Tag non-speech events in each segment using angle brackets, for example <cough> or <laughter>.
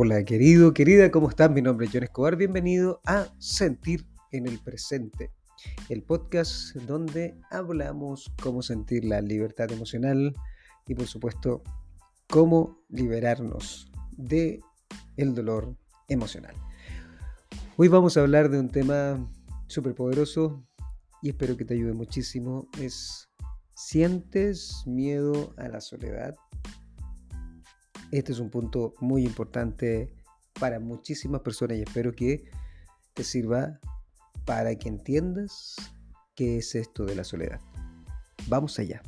Hola querido, querida, ¿cómo están? Mi nombre es John Escobar, bienvenido a Sentir en el Presente, el podcast donde hablamos cómo sentir la libertad emocional y por supuesto cómo liberarnos de el dolor emocional. Hoy vamos a hablar de un tema súper poderoso y espero que te ayude muchísimo. Es, ¿sientes miedo a la soledad? Este es un punto muy importante para muchísimas personas y espero que te sirva para que entiendas qué es esto de la soledad. Vamos allá.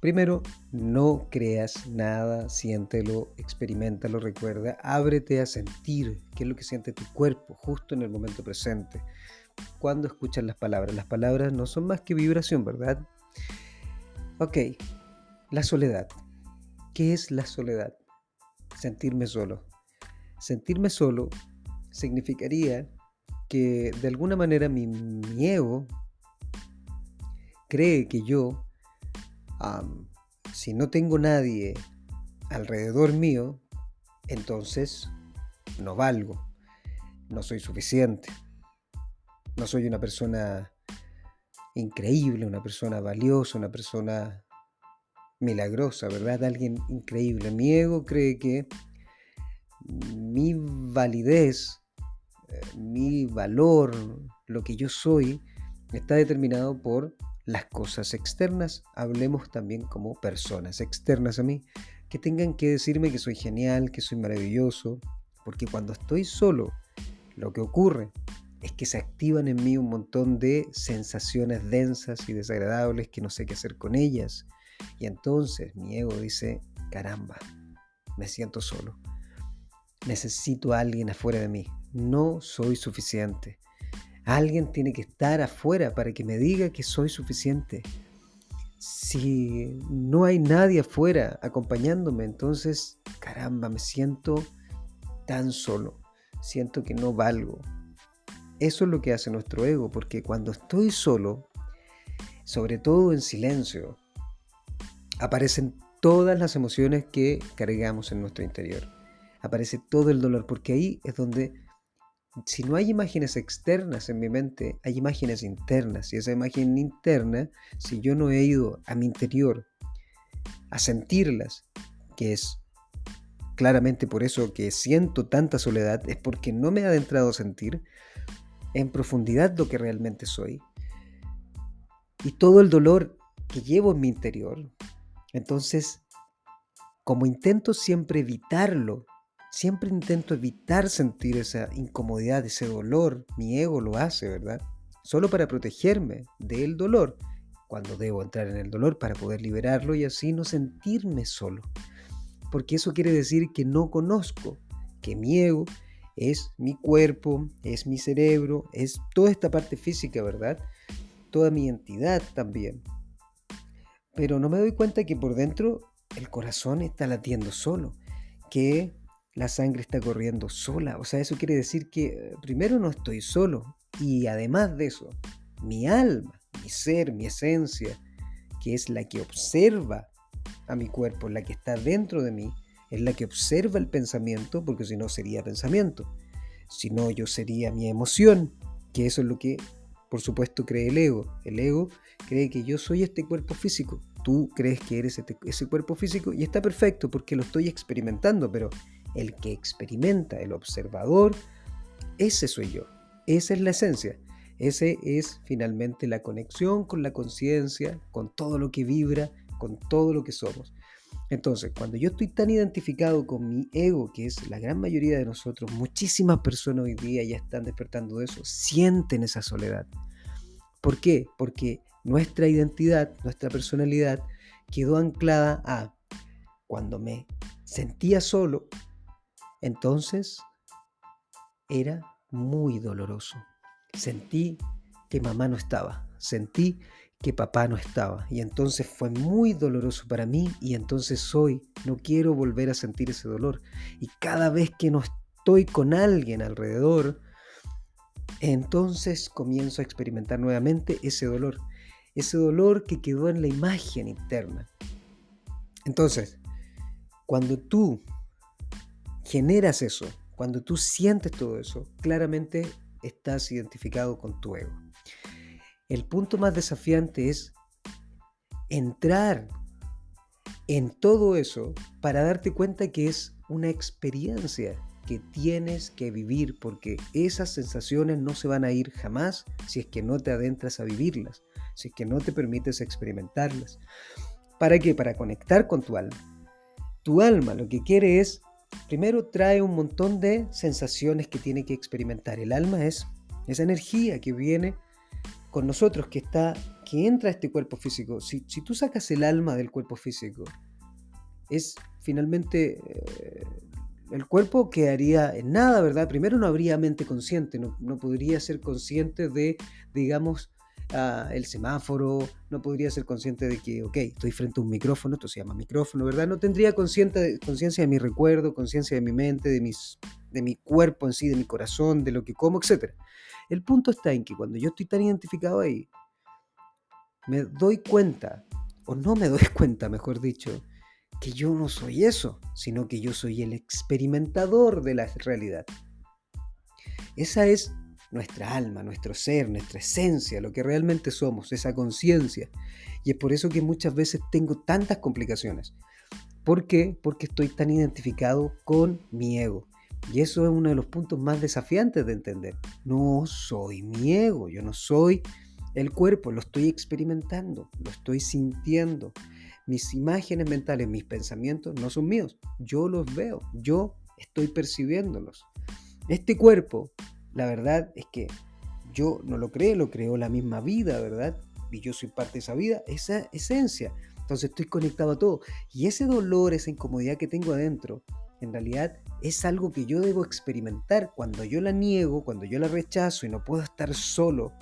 Primero, no creas nada, siéntelo, experimentalo, recuerda, ábrete a sentir qué es lo que siente tu cuerpo justo en el momento presente. Cuando escuchas las palabras, las palabras no son más que vibración, ¿verdad? Ok, la soledad. ¿Qué es la soledad? Sentirme solo. Sentirme solo significaría que de alguna manera mi, ego cree que yo, si no tengo nadie alrededor mío, entonces no valgo, no soy suficiente, no soy una persona increíble, una persona valiosa, una persona milagrosa, ¿verdad? Alguien increíble. Mi ego cree que mi validez, eh, mi valor, lo que yo soy, está determinado por las cosas externas. Hablemos también como personas externas a mí, que tengan que decirme que soy genial, que soy maravilloso, porque cuando estoy solo, lo que ocurre es que se activan en mí un montón de sensaciones densas y desagradables que no sé qué hacer con ellas. Y entonces mi ego dice, caramba, me siento solo. Necesito a alguien afuera de mí. No soy suficiente. Alguien tiene que estar afuera para que me diga que soy suficiente. Si no hay nadie afuera acompañándome, entonces, caramba, me siento tan solo. Siento que no valgo, eso es lo que hace nuestro ego, porque cuando estoy solo, sobre todo en silencio, aparecen todas las emociones que cargamos en nuestro interior. Aparece todo el dolor, porque ahí es donde, si no hay imágenes externas en mi mente, hay imágenes internas. Y esa imagen interna, si yo no he ido a mi interior a sentirlas, que es claramente por eso que siento tanta soledad, es porque no me he adentrado a sentir, en profundidad lo que realmente soy y todo el dolor que llevo en mi interior. Entonces, como intento siempre evitarlo, siempre intento evitar sentir esa incomodidad, ese dolor, mi ego lo hace, ¿verdad? Solo para protegerme del dolor, cuando debo entrar en el dolor para poder liberarlo y así no sentirme solo. Porque eso quiere decir que no conozco, que mi ego es mi cuerpo, es mi cerebro, es toda esta parte física, ¿verdad? Toda mi entidad también. Pero no me doy cuenta que por dentro el corazón está latiendo solo, que la sangre está corriendo sola. O sea, eso quiere decir que eh, primero no estoy solo y además de eso, mi alma, mi ser, mi esencia, que es la que observa a mi cuerpo, la que está dentro de mí, es la que observa el pensamiento, porque si no sería pensamiento. Si no, yo sería mi emoción, que eso es lo que, por supuesto, cree el ego. El ego cree que yo soy este cuerpo físico. Tú crees que eres este, ese cuerpo físico y está perfecto porque lo estoy experimentando, pero el que experimenta, el observador, ese soy yo. Esa es la esencia. Ese es finalmente la conexión con la conciencia, con todo lo que vibra, con todo lo que somos. Entonces, cuando yo estoy tan identificado con mi ego, que es la gran mayoría de nosotros, muchísimas personas hoy día ya están despertando de eso, sienten esa soledad. ¿Por qué? Porque nuestra identidad, nuestra personalidad quedó anclada a cuando me sentía solo, entonces era muy doloroso. Sentí que mamá no estaba, sentí que papá no estaba. Y entonces fue muy doloroso para mí y entonces hoy no quiero volver a sentir ese dolor. Y cada vez que no estoy con alguien alrededor, entonces comienzo a experimentar nuevamente ese dolor. Ese dolor que quedó en la imagen interna. Entonces, cuando tú generas eso, cuando tú sientes todo eso, claramente estás identificado con tu ego. El punto más desafiante es entrar en todo eso para darte cuenta que es una experiencia que tienes que vivir porque esas sensaciones no se van a ir jamás si es que no te adentras a vivirlas, si es que no te permites experimentarlas. ¿Para qué? Para conectar con tu alma. Tu alma lo que quiere es, primero trae un montón de sensaciones que tiene que experimentar. El alma es esa energía que viene con nosotros, que está, que entra este cuerpo físico. Si, si tú sacas el alma del cuerpo físico, es finalmente eh, el cuerpo quedaría en nada, ¿verdad? Primero no habría mente consciente, no, podría ser consciente de, digamos, ah, el semáforo, no podría ser consciente de que, ok, estoy frente a un micrófono, esto se llama micrófono, ¿verdad? No tendría conciencia de mi recuerdo, conciencia de mi mente, de, mis, de mi cuerpo en sí, de mi corazón, de lo que como, etc. El punto está en que cuando yo estoy tan identificado ahí, me doy cuenta, o no me doy <laughs> cuenta, mejor dicho, que yo no soy eso, sino que yo soy el experimentador de la realidad. Esa es nuestra alma, nuestro ser, nuestra esencia, lo que realmente somos, esa conciencia. Y es por eso que muchas veces tengo tantas complicaciones. ¿Por qué? Porque estoy tan identificado con mi ego. Y eso es uno de los puntos más desafiantes de entender. No soy mi ego, yo no soy el cuerpo, lo estoy experimentando, lo estoy sintiendo, mis imágenes mentales, mis pensamientos no son míos. Yo los veo, yo estoy percibiéndolos. Este cuerpo, la verdad es que yo no lo creo, lo creó la misma vida, ¿verdad? Y yo soy parte de esa vida, esa esencia. Entonces estoy conectado a todo. Y ese dolor, esa incomodidad que tengo adentro, en realidad es algo que yo debo experimentar. Cuando yo la niego, cuando yo la rechazo y no puedo estar solo,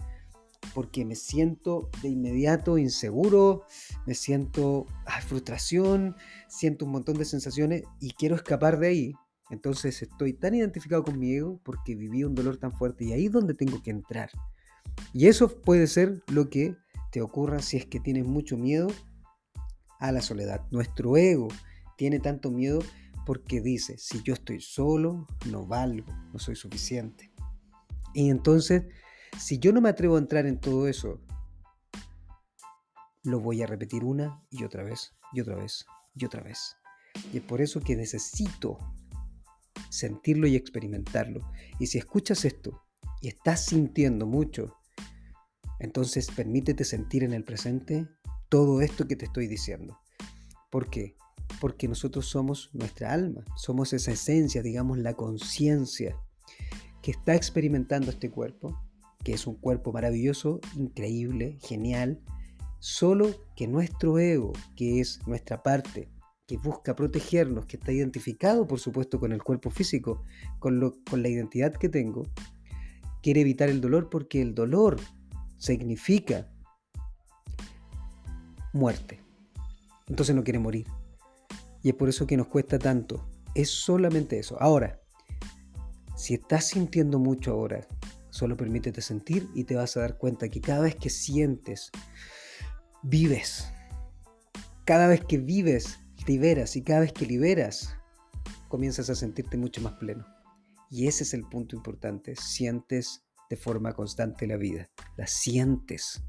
porque me siento de inmediato inseguro, me siento frustración, siento un montón de sensaciones y quiero escapar de ahí. Entonces estoy tan identificado con mi ego porque viví un dolor tan fuerte y ahí es donde tengo que entrar. Y eso puede ser lo que te ocurra si es que tienes mucho miedo a la soledad. Nuestro ego tiene tanto miedo porque dice, si yo estoy solo, no valgo, no soy suficiente. Y entonces si yo no me atrevo a entrar en todo eso, lo voy a repetir una y otra vez, y otra vez, y otra vez. Y es por eso que necesito sentirlo y experimentarlo. Y si escuchas esto y estás sintiendo mucho, entonces permítete sentir en el presente todo esto que te estoy diciendo. ¿Por qué? Porque nosotros somos nuestra alma, somos esa esencia, digamos, la conciencia que está experimentando este cuerpo que es un cuerpo maravilloso, increíble, genial, solo que nuestro ego, que es nuestra parte, que busca protegernos, que está identificado por supuesto con el cuerpo físico, con, lo, con la identidad que tengo, quiere evitar el dolor porque el dolor significa muerte. Entonces no quiere morir. Y es por eso que nos cuesta tanto. Es solamente eso. Ahora, si estás sintiendo mucho ahora, Solo permítete sentir y te vas a dar cuenta que cada vez que sientes, vives. Cada vez que vives, liberas. Y cada vez que liberas, comienzas a sentirte mucho más pleno. Y ese es el punto importante. Sientes de forma constante la vida. La sientes.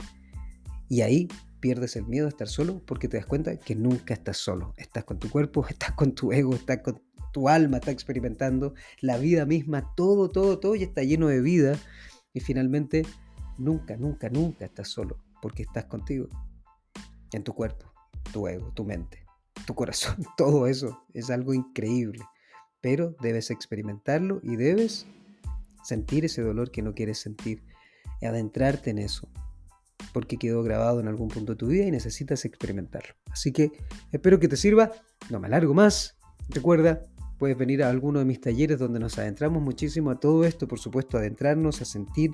Y ahí pierdes el miedo a estar solo porque te das cuenta que nunca estás solo. Estás con tu cuerpo, <laughs> estás con tu ego, estás con tu alma está experimentando, la vida misma, todo, todo, todo y está lleno de vida. Y finalmente, nunca, nunca, nunca estás solo, porque estás contigo, en tu cuerpo, tu ego, tu mente, tu corazón, <laughs> todo eso es algo increíble. Pero debes experimentarlo y debes sentir ese dolor que no quieres sentir, adentrarte en eso, porque quedó grabado en algún punto de tu vida y necesitas experimentarlo. Así que espero que te sirva, no me alargo más. Recuerda, puedes venir a alguno de mis talleres donde nos adentramos muchísimo a todo esto, por supuesto, adentrarnos, a sentir,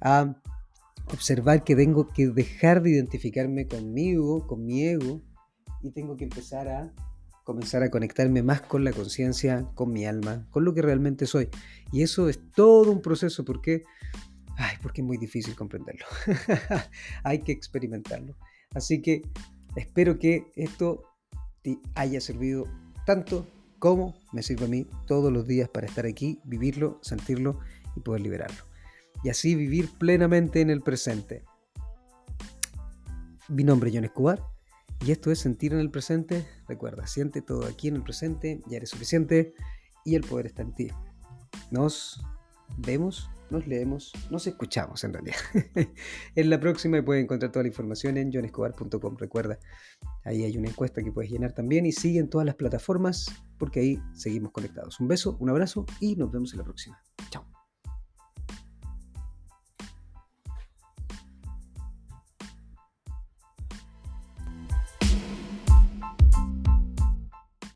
a observar que tengo que dejar de identificarme conmigo, con mi ego, y tengo que empezar a comenzar a conectarme más con la conciencia, con mi alma, con lo que realmente soy. Y eso es todo un proceso porque, porque es muy difícil comprenderlo. <laughs> Hay que experimentarlo. Así que espero que esto te haya servido tanto como me sirve a mí todos los días para estar aquí, vivirlo, sentirlo y poder liberarlo. Y así vivir plenamente en el presente. Mi nombre es John Escobar y esto es Sentir en el Presente. Recuerda, siente todo aquí en el presente, ya eres suficiente y el poder está en ti. Nos vemos, nos leemos, nos escuchamos en realidad. <laughs> en la próxima puedes encontrar toda la información en johnescobar.com. Recuerda, ahí hay una encuesta que puedes llenar también y sigue en todas las plataformas porque ahí seguimos conectados. Un beso, un abrazo y nos vemos en la próxima.